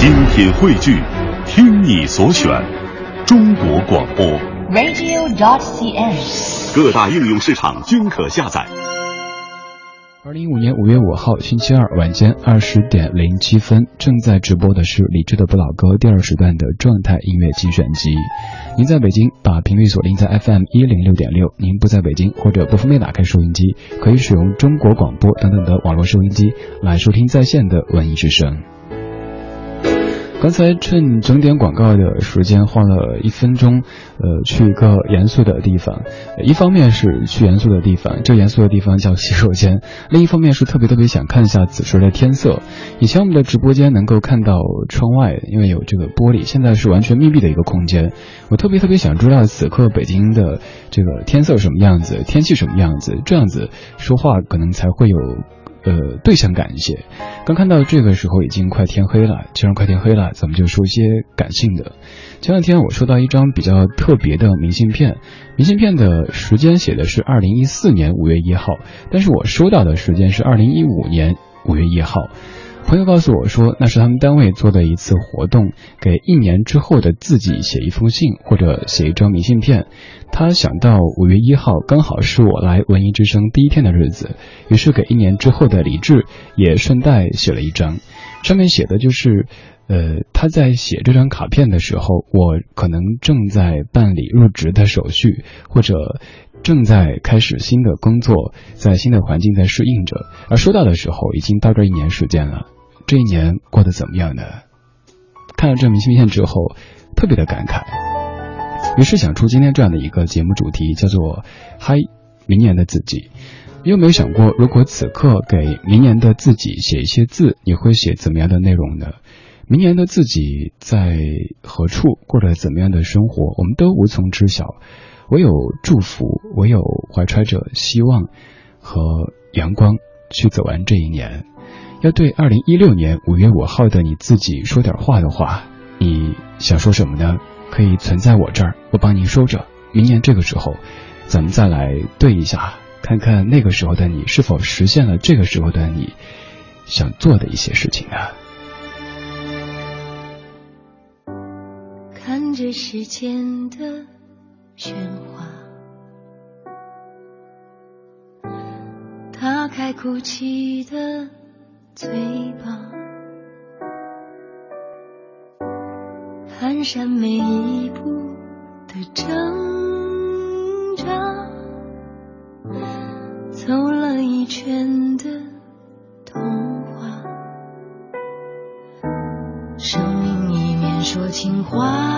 精品汇聚，听你所选，中国广播。radio.dot.cn，。各大应用市场均可下载。二零一五年五月五号星期二晚间二十点零七分，正在直播的是李志的不老歌第二时段的状态音乐精选集。您在北京，把频率锁定在 FM 一零六点六；您不在北京或者不方便打开收音机，可以使用中国广播等等的网络收音机来收听在线的文艺之声。刚才趁整点广告的时间，花了一分钟，呃，去一个严肃的地方。一方面是去严肃的地方，这严肃的地方叫洗手间；另一方面是特别特别想看一下此时的天色。以前我们的直播间能够看到窗外，因为有这个玻璃，现在是完全密闭的一个空间。我特别特别想知道此刻北京的这个天色什么样子，天气什么样子，这样子说话可能才会有。呃，对象感一些。刚看到这个时候已经快天黑了，既然快天黑了，咱们就说一些感性的。前两天我收到一张比较特别的明信片，明信片的时间写的是二零一四年五月一号，但是我收到的时间是二零一五年五月一号。朋友告诉我说，那是他们单位做的一次活动，给一年之后的自己写一封信或者写一张明信片。他想到五月一号刚好是我来文艺之声第一天的日子，于是给一年之后的李志也顺带写了一张，上面写的就是，呃，他在写这张卡片的时候，我可能正在办理入职的手续，或者正在开始新的工作，在新的环境在适应着，而收到的时候已经到这一年时间了，这一年过得怎么样呢？看了这明信片之后，特别的感慨。于是想出今天这样的一个节目主题，叫做“嗨，明年的自己”。你有没有想过，如果此刻给明年的自己写一些字，你会写怎么样的内容呢？明年的自己在何处，过着怎么样的生活，我们都无从知晓。唯有祝福，唯有怀揣着希望和阳光去走完这一年。要对二零一六年五月五号的你自己说点话的话，你想说什么呢？可以存在我这儿，我帮您收着。明年这个时候，咱们再来对一下，看看那个时候的你是否实现了这个时候的你想做的一些事情啊。看着时间的喧哗，打开哭泣的嘴巴。蹒跚每一步的挣扎，走了一圈的童话，生命一面说情话，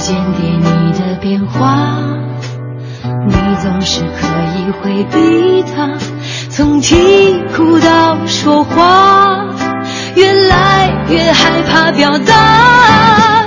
间给你的变化，你总是可以回避他，从啼哭到说话。越来越害怕表达，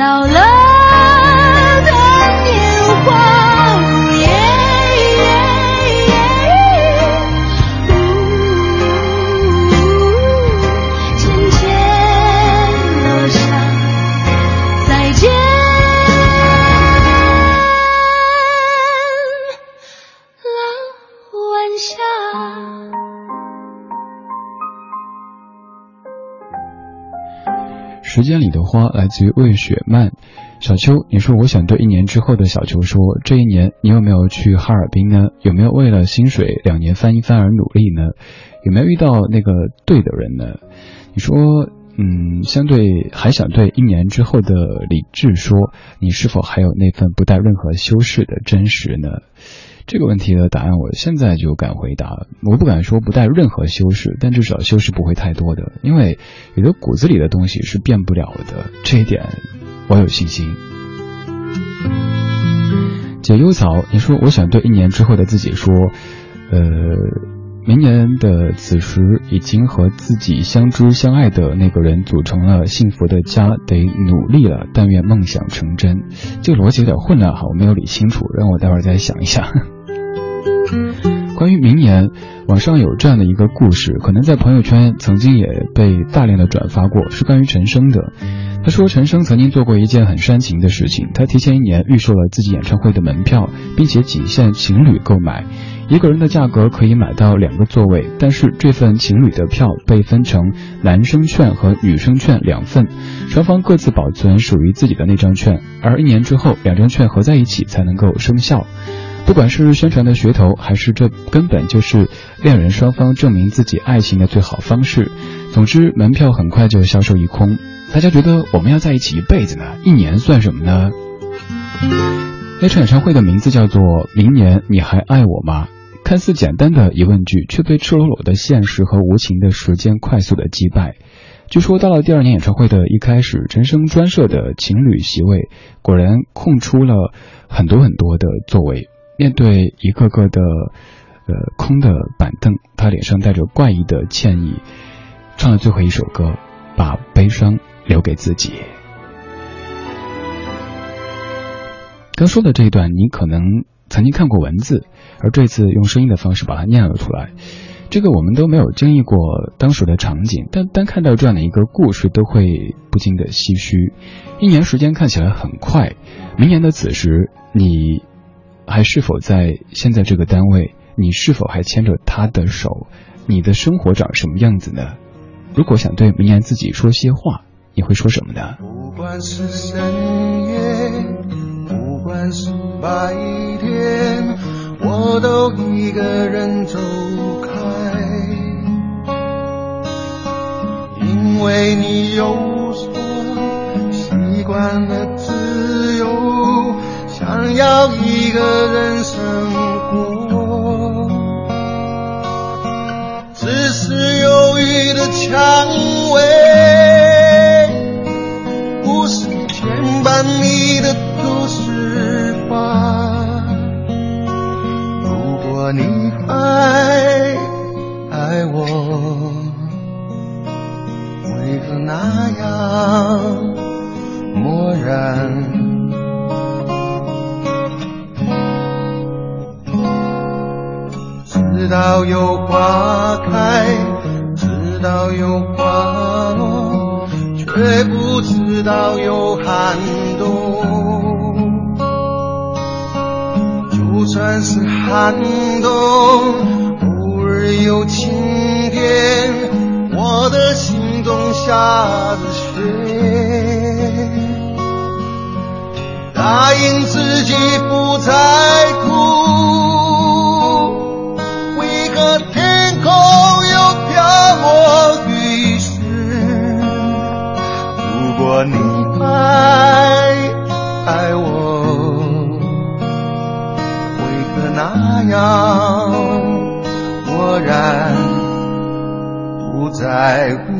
到了。时间里的花来自于魏雪曼，小秋，你说我想对一年之后的小秋说，这一年你有没有去哈尔滨呢？有没有为了薪水两年翻一番而努力呢？有没有遇到那个对的人呢？你说，嗯，相对还想对一年之后的李志说，你是否还有那份不带任何修饰的真实呢？这个问题的答案，我现在就敢回答。我不敢说不带任何修饰，但至少修饰不会太多的，因为有的骨子里的东西是变不了的。这一点，我有信心。解忧草，你说我想对一年之后的自己说，呃，明年的此时已经和自己相知相爱的那个人组成了幸福的家，得努力了。但愿梦想成真。这个逻辑有点混乱哈，我没有理清楚，让我待会儿再想一下。关于明年，网上有这样的一个故事，可能在朋友圈曾经也被大量的转发过，是关于陈升的。他说，陈升曾经做过一件很煽情的事情，他提前一年预售了自己演唱会的门票，并且仅限情侣购买，一个人的价格可以买到两个座位，但是这份情侣的票被分成男生券和女生券两份，双方各自保存属于自己的那张券，而一年之后，两张券合在一起才能够生效。不管是宣传的噱头，还是这根本就是恋人双方证明自己爱情的最好方式。总之，门票很快就销售一空。大家觉得我们要在一起一辈子呢？一年算什么呢？那场演唱会的名字叫做《明年你还爱我吗》。看似简单的疑问句，却被赤裸裸的现实和无情的时间快速的击败。据说到了第二年演唱会的一开始，陈升专设的情侣席位果然空出了很多很多的座位。面对一个个的，呃空的板凳，他脸上带着怪异的歉意，唱了最后一首歌，把悲伤留给自己。刚说的这一段，你可能曾经看过文字，而这次用声音的方式把它念了出来。这个我们都没有经历过当时的场景，但单看到这样的一个故事，都会不禁的唏嘘。一年时间看起来很快，明年的此时，你。还是否在现在这个单位？你是否还牵着他的手？你的生活长什么样子呢？如果想对明年自己说些话，你会说什么呢？不管是深夜，不管是白天，我都一个人走开，因为你有说习惯了自。想要一个人生活，只是忧郁的蔷薇，不是牵绊你的都市花。如果你还爱我，为何那样漠然？知道有花开，知道有花落，却不知道有寒冬。就算是寒冬，偶尔有晴天，我的心中下着雪。答应自己不再在乎？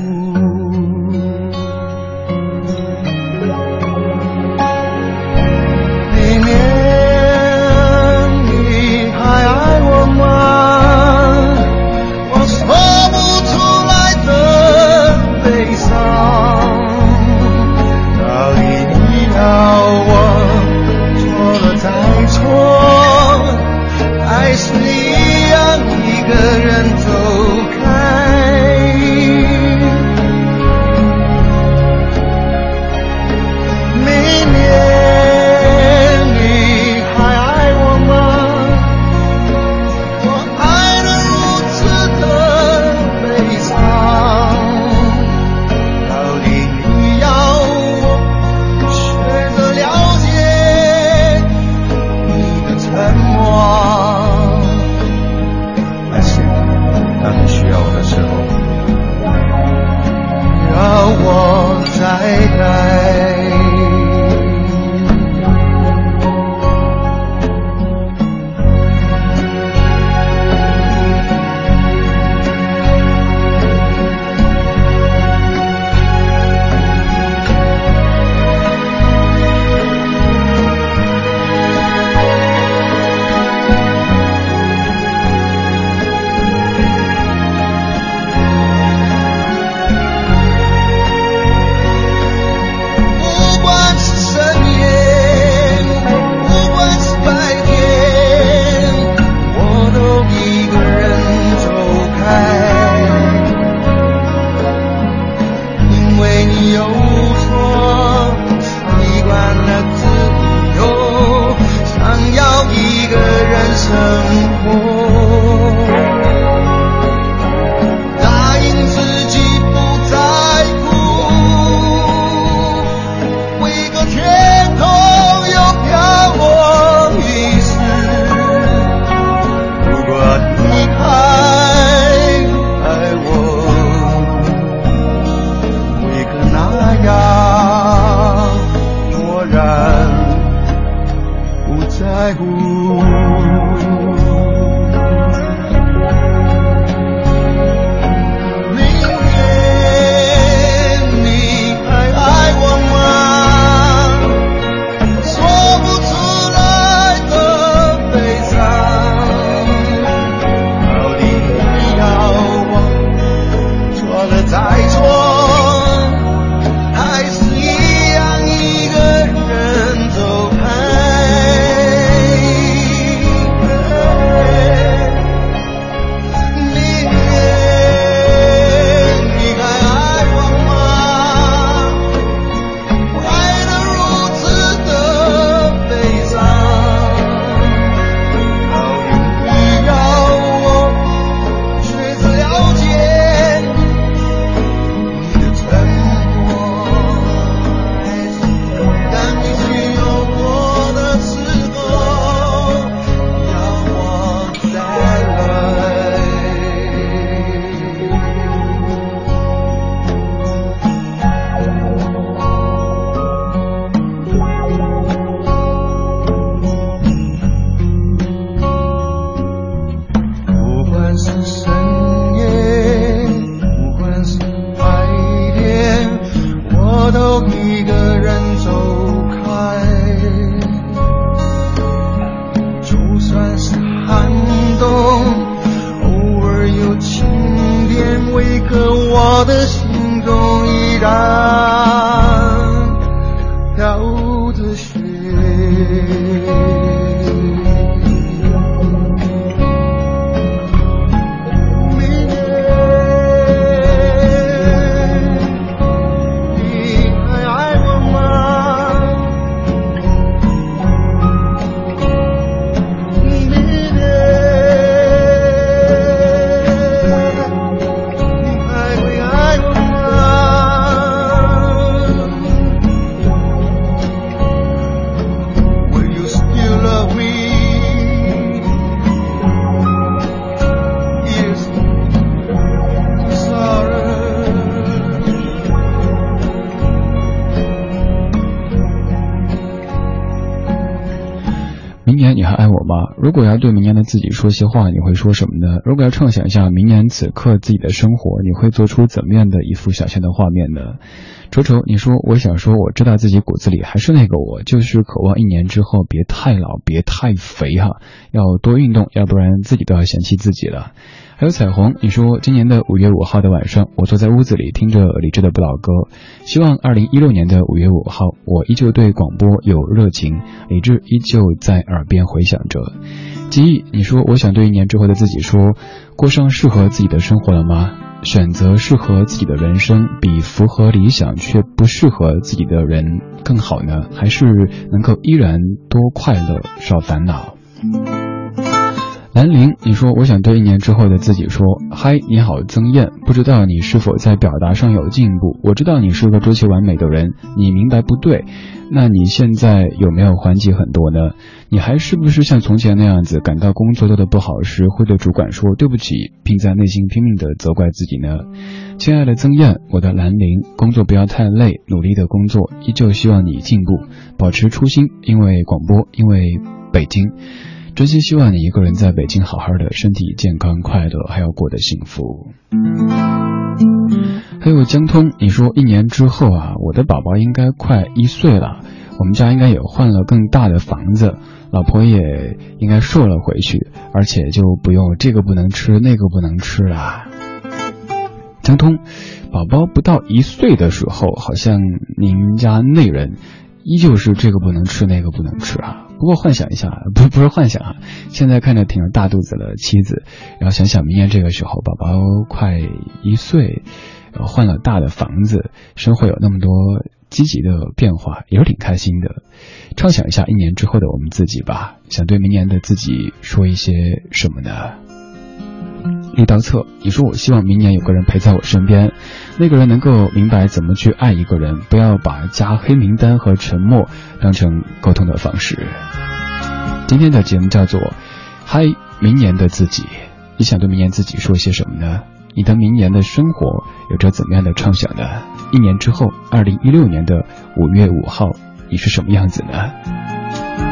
要对明年的自己说些话，你会说什么呢？如果要畅想一下明年此刻自己的生活，你会做出怎么样的一幅想象的画面呢？瞅瞅，你说我想说，我知道自己骨子里还是那个我，就是渴望一年之后别太老，别太肥哈，要多运动，要不然自己都要嫌弃自己了。还有彩虹，你说今年的五月五号的晚上，我坐在屋子里听着李志的不老歌，希望二零一六年的五月五号，我依旧对广播有热情，李志依旧在耳边回响着。记忆，你说我想对一年之后的自己说，过上适合自己的生活了吗？选择适合自己的人生，比符合理想却不适合自己的人更好呢？还是能够依然多快乐少烦恼？兰陵，你说我想对一年之后的自己说：“嗨，你好，曾燕，不知道你是否在表达上有进步？我知道你是个追求完美的人，你明白不对，那你现在有没有缓解很多呢？你还是不是像从前那样子，感到工作做得不好时会对主管说对不起，并在内心拼命的责怪自己呢？亲爱的曾燕，我的兰陵，工作不要太累，努力的工作，依旧希望你进步，保持初心，因为广播，因为北京。”真心希望你一个人在北京好好的，身体健康、快乐，还要过得幸福。还有江通，你说一年之后啊，我的宝宝应该快一岁了，我们家应该也换了更大的房子，老婆也应该瘦了回去，而且就不用这个不能吃那个不能吃了。江通，宝宝不到一岁的时候，好像您家那人。依旧是这个不能吃，那个不能吃啊。不过幻想一下，不不是幻想啊。现在看着挺着大肚子的妻子，然后想想明年这个时候，宝宝快一岁，换了大的房子，生活有那么多积极的变化，也是挺开心的。畅想一下一年之后的我们自己吧，想对明年的自己说一些什么呢？一刀测，你说我希望明年有个人陪在我身边，那个人能够明白怎么去爱一个人，不要把加黑名单和沉默当成沟通的方式。今天的节目叫做《嗨，明年的自己》，你想对明年自己说些什么呢？你的明年的生活有着怎么样的畅想呢？一年之后，二零一六年的五月五号，你是什么样子呢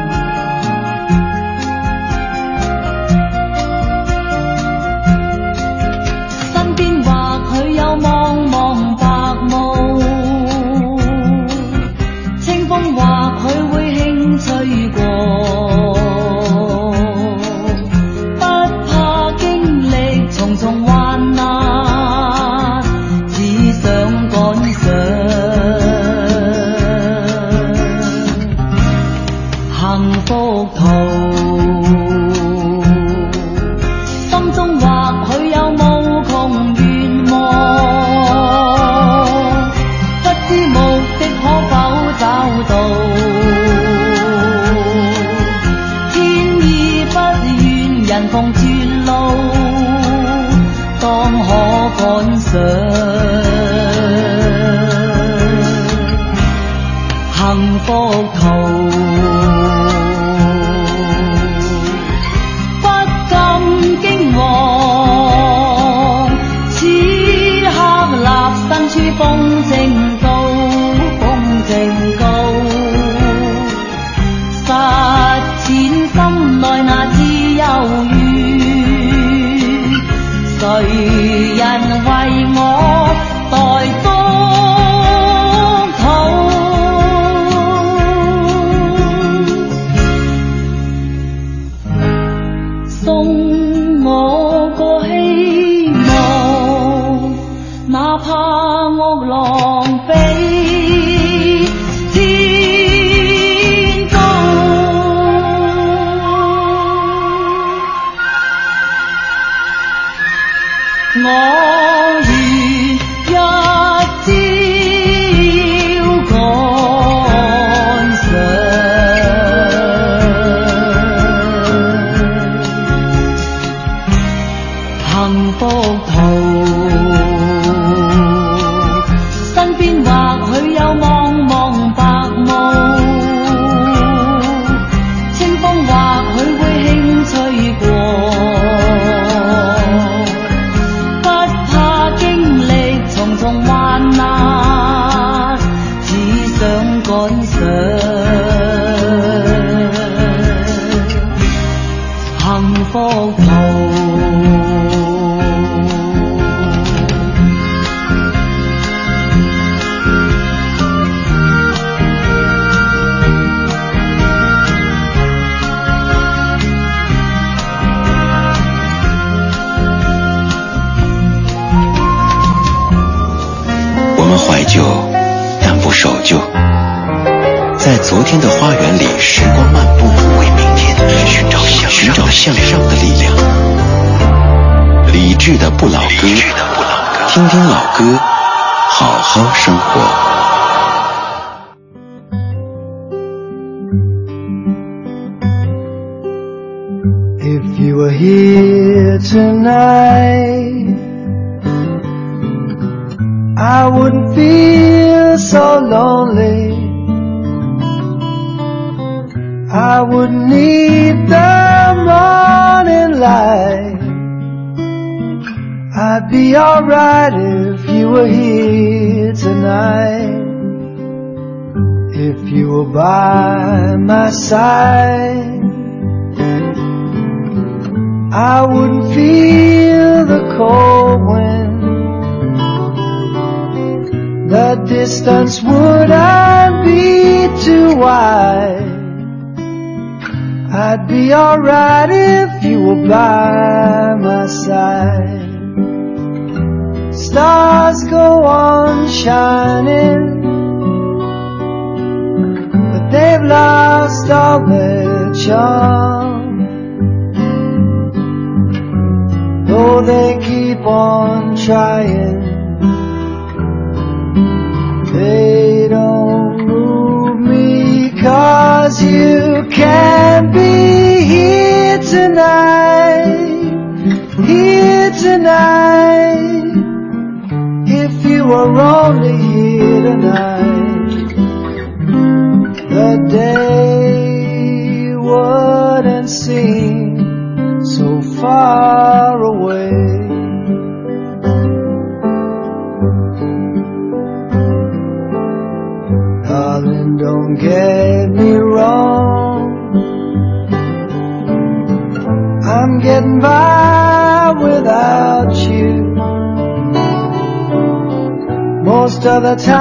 I would need the morning light. I'd be alright if you were here tonight. If you were by my side, I wouldn't feel the cold wind. The distance would I be too wide? I'd be alright if you were by my side. Stars go on shining, but they've lost all their charm. Though they keep on trying, they don't move me cause you can't be here tonight, here tonight. If you were only here tonight, the day. Time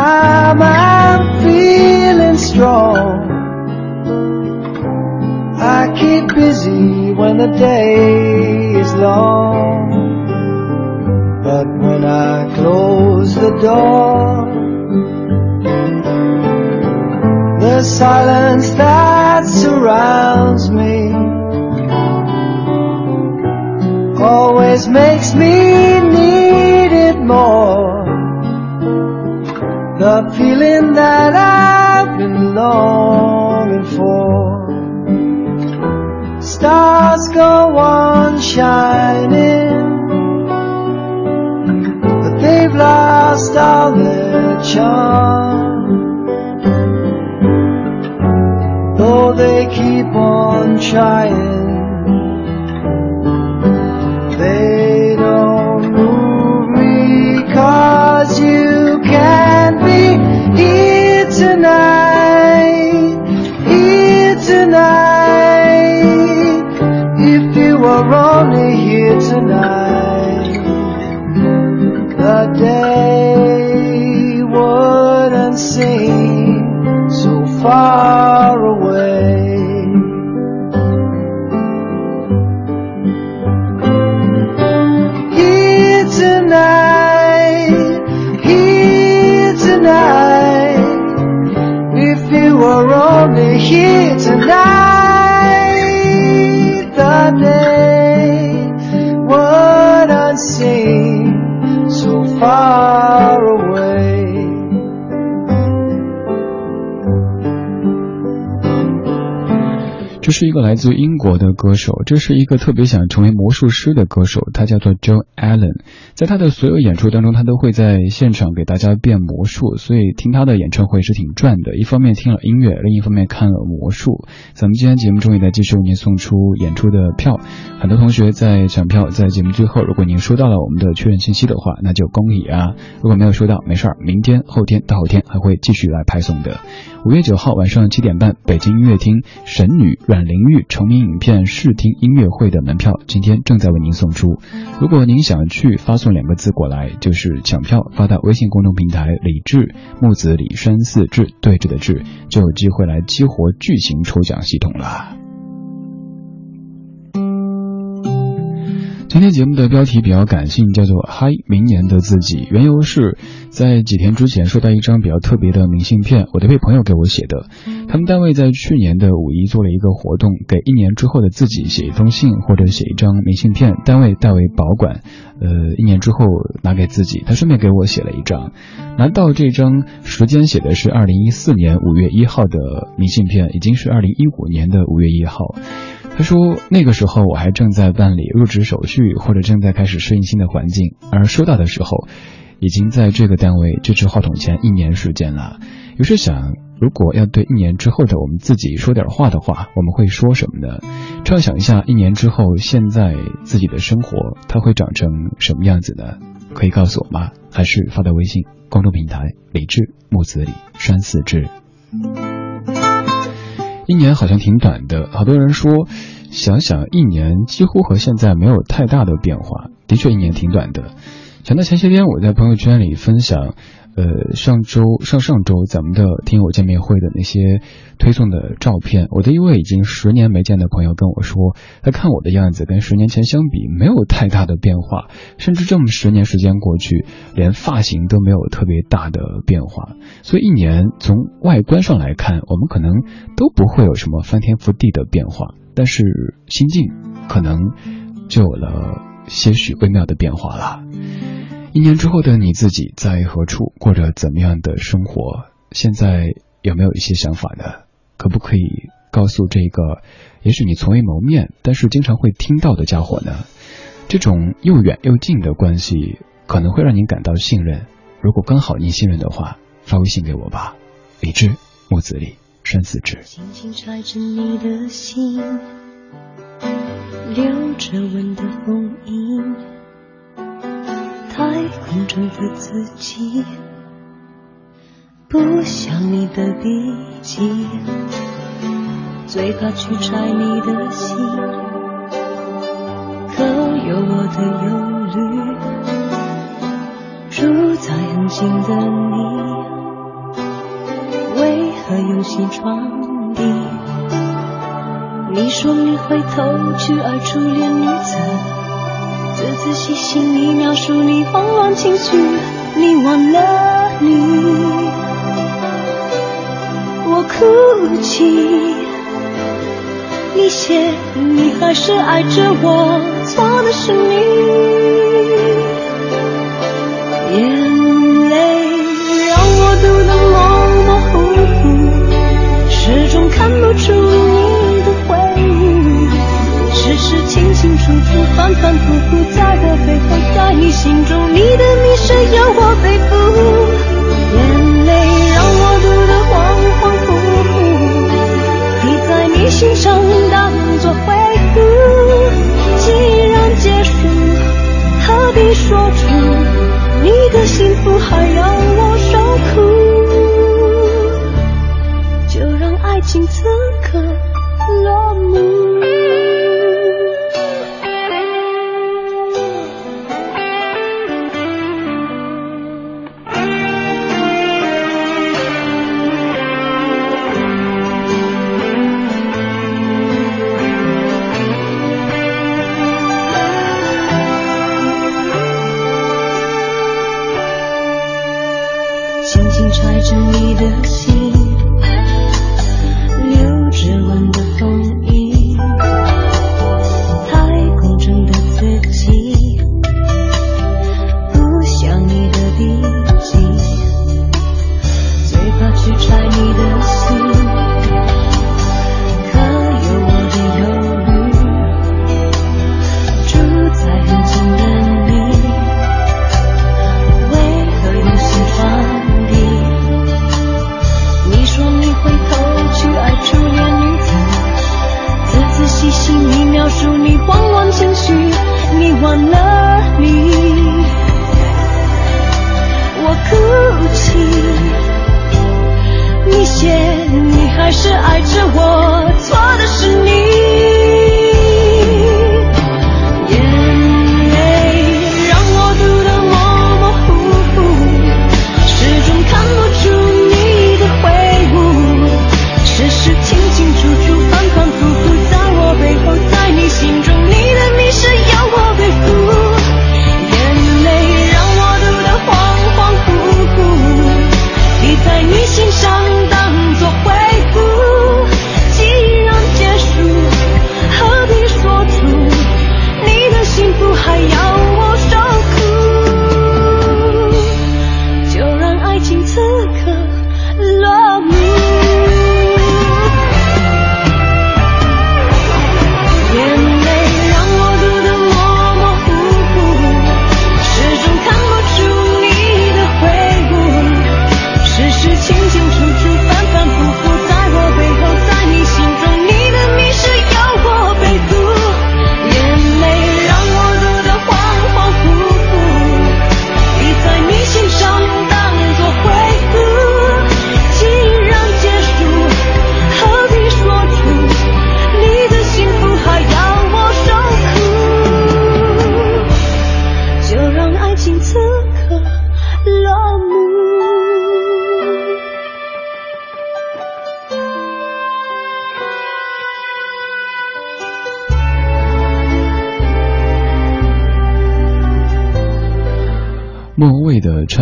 自英国的歌手，这是一个特别想成为魔术师的歌手，他叫做 Joe Allen。在他的所有演出当中，他都会在现场给大家变魔术，所以听他的演唱会是挺赚的。一方面听了音乐，另一方面看了魔术。咱们今天节目中也在继续为您送出演出的票，很多同学在抢票，在节目最后，如果您收到了我们的确认信息的话，那就恭喜啊！如果没有收到，没事儿，明天、后天、大后天还会继续来派送的。五月九号晚上七点半，北京音乐厅神女阮玲玉成名影片试听音乐会的门票，今天正在为您送出。如果您想去，发送两个字过来，就是抢票，发到微信公众平台“李志木子李山四志对峙的志”，就有机会来激活巨型抽奖系统了。今天节目的标题比较感性，叫做“嗨，明年的自己”。缘由是在几天之前收到一张比较特别的明信片，我的一位朋友给我写的。他们单位在去年的五一做了一个活动，给一年之后的自己写一封信或者写一张明信片，单位代为保管。呃，一年之后拿给自己，他顺便给我写了一张。拿到这张时间写的是二零一四年五月一号的明信片，已经是二零一五年的五月一号。他说那个时候我还正在办理入职手续，或者正在开始适应新的环境，而收到的时候，已经在这个单位这支话筒前一年时间了。于是想，如果要对一年之后的我们自己说点话的话，我们会说什么呢？畅想一下，一年之后现在自己的生活，它会长成什么样子呢？可以告诉我吗？还是发到微信公众平台李志木子李山寺志。一年好像挺短的，好多人说，想想一年几乎和现在没有太大的变化，的确一年挺短的。想到前些天我在朋友圈里分享，呃，上周上上周咱们的听友见面会的那些推送的照片，我的一位已经十年没见的朋友跟我说，他看我的样子跟十年前相比没有太大的变化，甚至这么十年时间过去，连发型都没有特别大的变化。所以一年从外观上来看，我们可能都不会有什么翻天覆地的变化，但是心境可能就有了些许微妙的变化了。一年之后的你自己在何处过着怎么样的生活？现在有没有一些想法呢？可不可以告诉这个也许你从未谋面，但是经常会听到的家伙呢？这种又远又近的关系可能会让您感到信任。如果刚好您信任的话，发微信给我吧。李志，木子李，山寺志。轻轻揣着你的心，留着吻的封印，太空中的自己，不想你的笔记，最怕去拆你的心，可有我的忧虑，住在很近的你。为何用心传递？你说你会偷去爱初恋女子，仔仔细细你描述你慌乱情绪，你忘了你，我哭泣。你写你还是爱着我，错的是你，眼泪让我读得反反复复，在我背后，在你心中，你的迷失由我背负，眼泪让我读得恍恍惚惚，滴在你心上当作回顾，既然结束，何必说出你的幸福还要我受苦？就让爱情此刻落幕。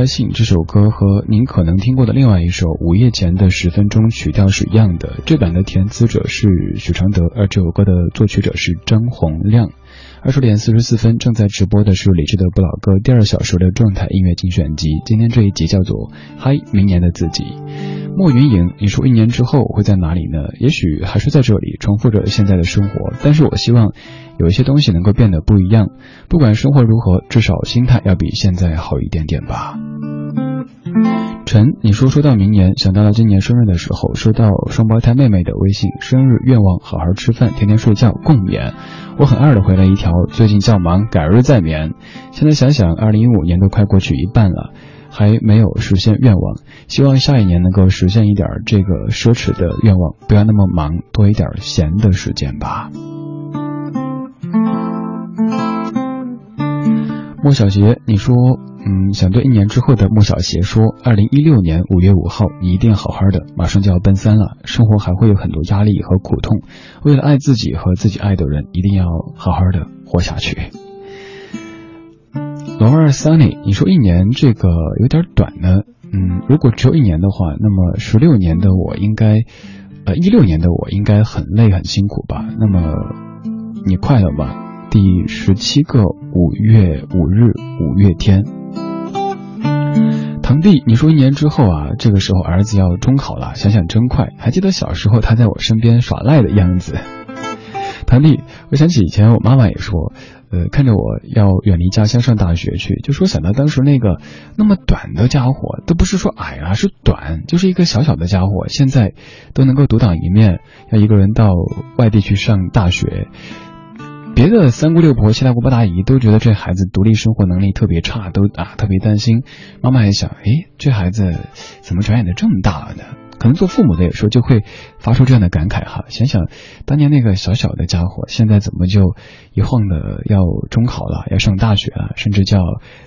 信》这首歌和您可能听过的另外一首《午夜前的十分钟》曲调是一样的。这版的填词者是许常德，而这首歌的作曲者是张洪亮。二十点四十四分，正在直播的是李志的不老歌第二小时的状态音乐精选集。今天这一集叫做《嗨，明年的自己》。莫云莹，你说一年之后会在哪里呢？也许还是在这里，重复着现在的生活。但是我希望，有一些东西能够变得不一样。不管生活如何，至少心态要比现在好一点点吧。陈，你说说到明年，想到了今年生日的时候，收到双胞胎妹妹的微信，生日愿望好好吃饭，天天睡觉，共勉。我很二的回了一条，最近较忙，改日再眠。现在想想，二零一五年都快过去一半了。还没有实现愿望，希望下一年能够实现一点这个奢侈的愿望，不要那么忙，多一点闲的时间吧。莫小杰，你说，嗯，想对一年之后的莫小杰说，二零一六年五月五号，你一定要好好的，马上就要奔三了，生活还会有很多压力和苦痛，为了爱自己和自己爱的人，一定要好好的活下去。罗二 Sunny，你说一年这个有点短呢。嗯，如果只有一年的话，那么十六年的我应该，呃，一六年的我应该很累很辛苦吧？那么你快乐吗？第十七个五月五日五月天，堂弟，你说一年之后啊，这个时候儿子要中考了，想想真快。还记得小时候他在我身边耍赖的样子。堂弟，我想起以前我妈妈也说。呃，看着我要远离家乡上大学去，就说想到当时那个那么短的家伙，都不是说矮啊，是短，就是一个小小的家伙，现在都能够独当一面，要一个人到外地去上大学。别的三姑六婆、七大姑八大姨都觉得这孩子独立生活能力特别差，都啊特别担心。妈妈也想，哎，这孩子怎么转眼的这么大了呢？可能做父母的有时候就会发出这样的感慨哈，想想当年那个小小的家伙，现在怎么就一晃的要中考了，要上大学了，甚至叫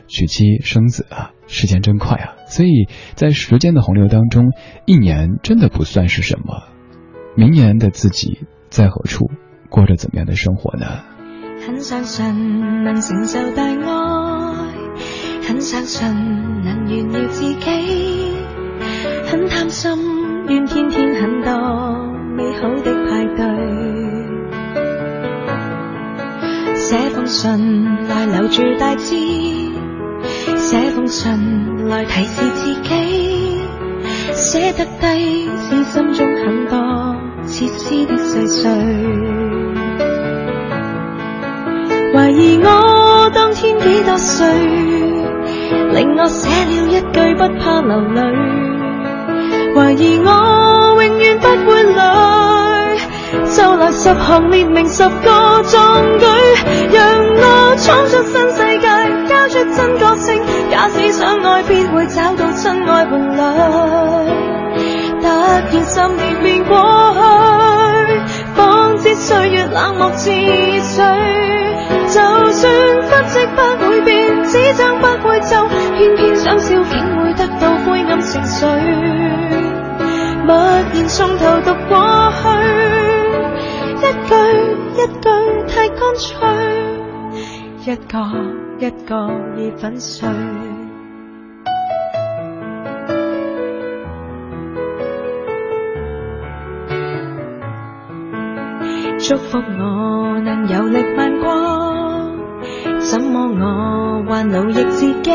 娶妻生子啊，时间真快啊！所以在时间的洪流当中，一年真的不算是什么。明年的自己在何处，过着怎么样的生活呢？很相信能承受大爱，很相信能炫耀自己，很贪心。愿天天很多美好的派对，写封信来留住大志，写封信来提示自己，写得低是心中很多切丝的细碎。怀疑我当天几多岁，令我写了一句不怕流泪。怀疑我永远不会累，就来十行列明十个壮举，让我闯出新世界，交出真觉性。假使相爱，必会找到真爱伴侣。突然十年便过去，方知岁月冷漠似水。就算不迹不会变，纸张不会皱，偏偏想笑，竟会得到灰暗情绪。默然从头读过去，一句一句太干脆，一个一个已粉碎。祝福我能有力漫过，怎么我还奴役自己？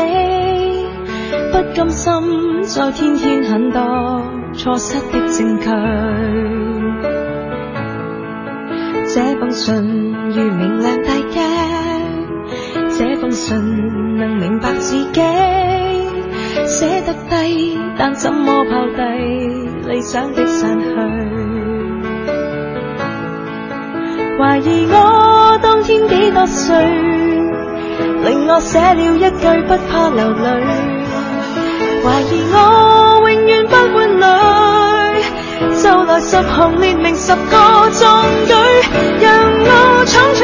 不甘心再天天很多。错失的证据，这封信如明亮大镜，这封信能明白自己，写得低，但怎么抛低理想的散去？怀疑我当天几多岁，令我写了一句不怕流泪。怀疑我永远不会累，就来十行列明十个壮举，让我闯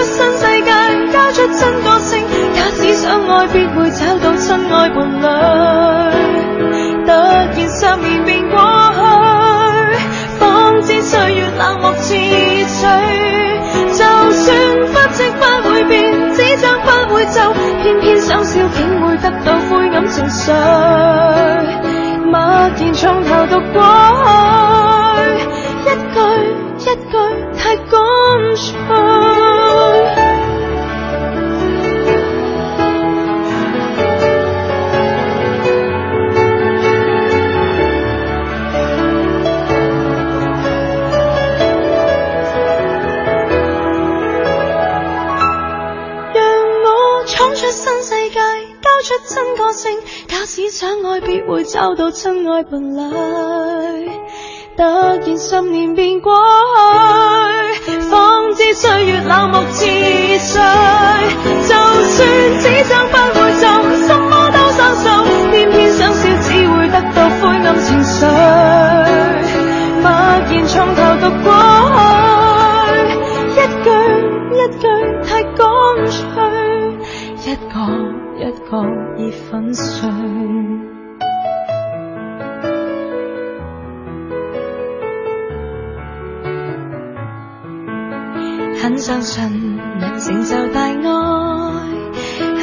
偏偏想笑，竟会得到灰暗情绪。默然从头读过去找到真愛伴侣。突然十年便過去，方知歲月冷漠似水。就算只想不會走，什麼都相信，偏偏想笑只會得到灰暗情緒。默然從頭讀過去，一句一句太乾脆，一個一個已粉碎。很相信能成就大愛，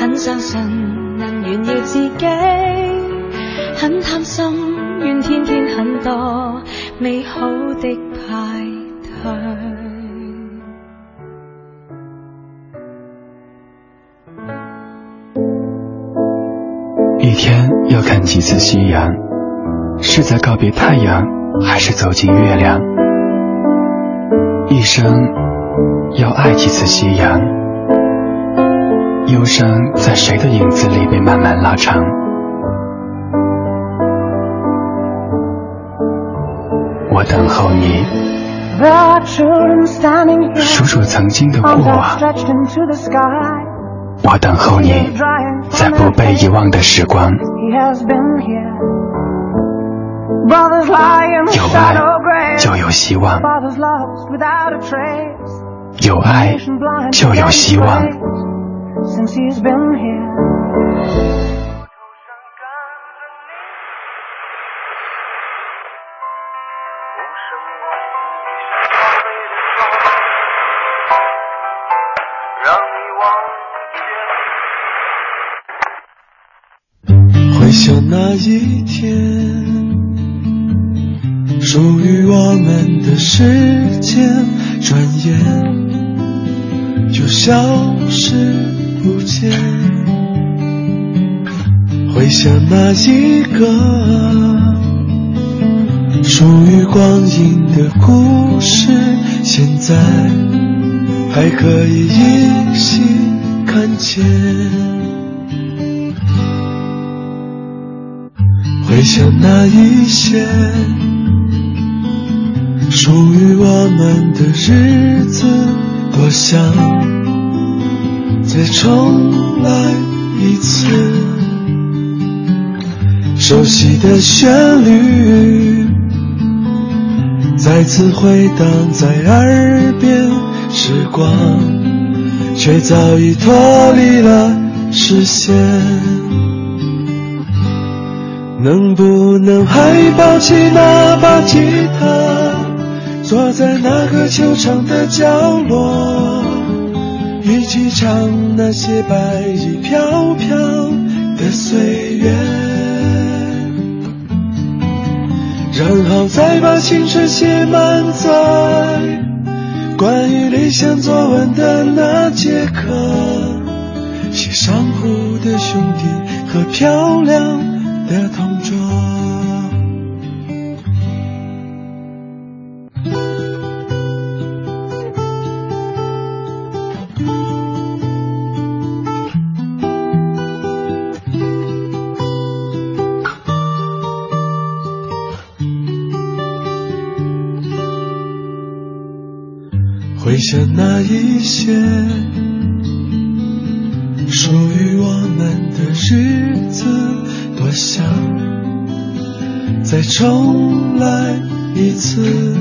很相信能炫耀自己，很貪心，愿天天很多美好的派對。一天要看幾次夕陽？是在告別太陽，還是走進月亮？一生要爱几次夕阳。忧伤在谁的影子里被慢慢拉长？我等候你，数数曾经的过往。我等候你，在不被遗忘的时光。有爱就有希望，有爱就有希望。回想那一天，属于我们的时间，转眼就消失不见。回想那一个属于光阴的故事，现在还可以依稀看见。回想那一些属于我们的日子，多想再重来一次。熟悉的旋律再次回荡在耳边，时光却早已脱离了视线。能不能还抱起那把吉他，坐在那个球场的角落，一起唱那些白衣飘飘的岁月，然后再把青春写满在关于理想作文的那节课，写上鋪的兄弟和漂亮的同桌。些属于我们的日子。多想再重来一次，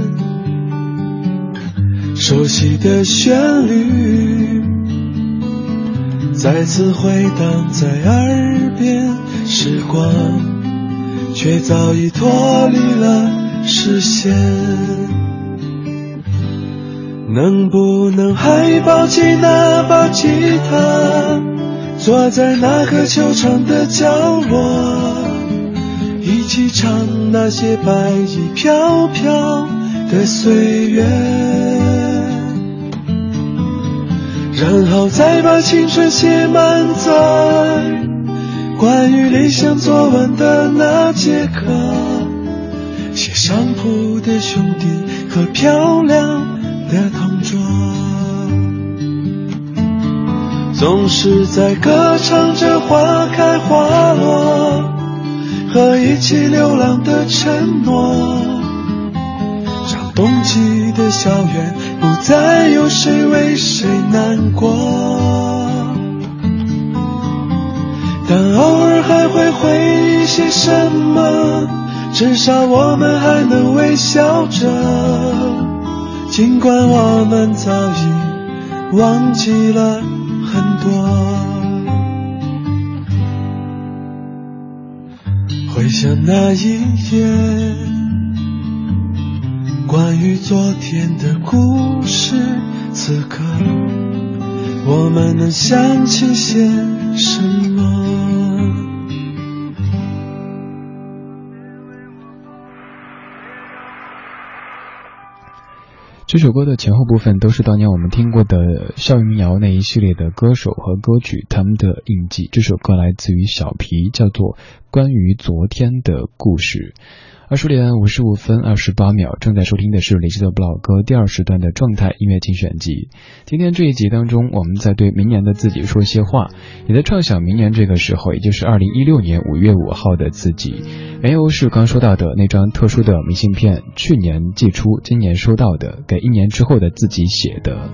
熟悉的旋律再次回荡在耳边，时光却早已脱离了视线。能不能还抱起那把吉他？坐在那个球场的角落，一起唱那些白衣飘飘的岁月，然后再把青春写满在关于理想作文的那节课，写上铺的兄弟和漂亮的同桌。总是在歌唱着花开花落和一起流浪的承诺，让冬季的校园不再有谁为谁难过，但偶尔还会回忆些什么，至少我们还能微笑着，尽管我们早已忘记了。很多，回想那一夜，关于昨天的故事，此刻我们能想起些什么？这首歌的前后部分都是当年我们听过的校园民谣那一系列的歌手和歌曲他们的印记。这首歌来自于小皮，叫做《关于昨天的故事》。二十点五十五分二十八秒，正在收听的是李志的不老歌第二时段的状态音乐精选集。今天这一集当中，我们在对明年的自己说些话，也在畅想明年这个时候，也就是二零一六年五月五号的自己。缘由是刚说到的那张特殊的明信片，去年寄出，今年收到的，给一年之后的自己写的。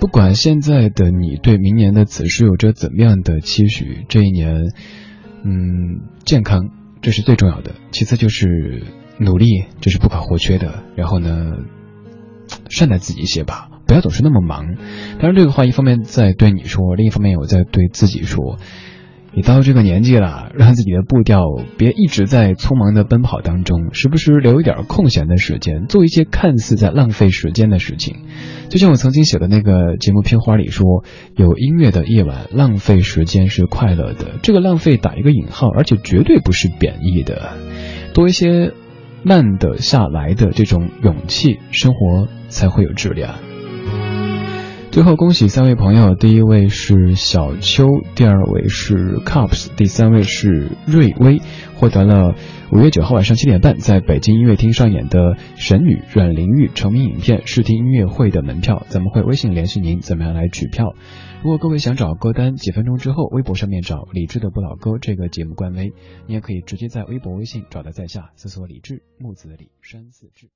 不管现在的你对明年的此时有着怎么样的期许，这一年，嗯，健康。这是最重要的，其次就是努力，这是不可或缺的。然后呢，善待自己一些吧，不要总是那么忙。当然，这个话一方面在对你说，另一方面我在对自己说。你到这个年纪了，让自己的步调别一直在匆忙的奔跑当中，时不时留一点空闲的时间，做一些看似在浪费时间的事情。就像我曾经写的那个节目片花里说，有音乐的夜晚，浪费时间是快乐的。这个浪费打一个引号，而且绝对不是贬义的。多一些慢的下来的这种勇气，生活才会有质量。最后恭喜三位朋友，第一位是小秋，第二位是 Cups，第三位是瑞威，获得了五月九号晚上七点半在北京音乐厅上演的神女阮玲玉成名影片试听音乐会的门票。咱们会微信联系您，怎么样来取票？如果各位想找歌单，几分钟之后微博上面找李志的不老歌这个节目官微，你也可以直接在微博、微信找到在下，搜索李志木子李山四志。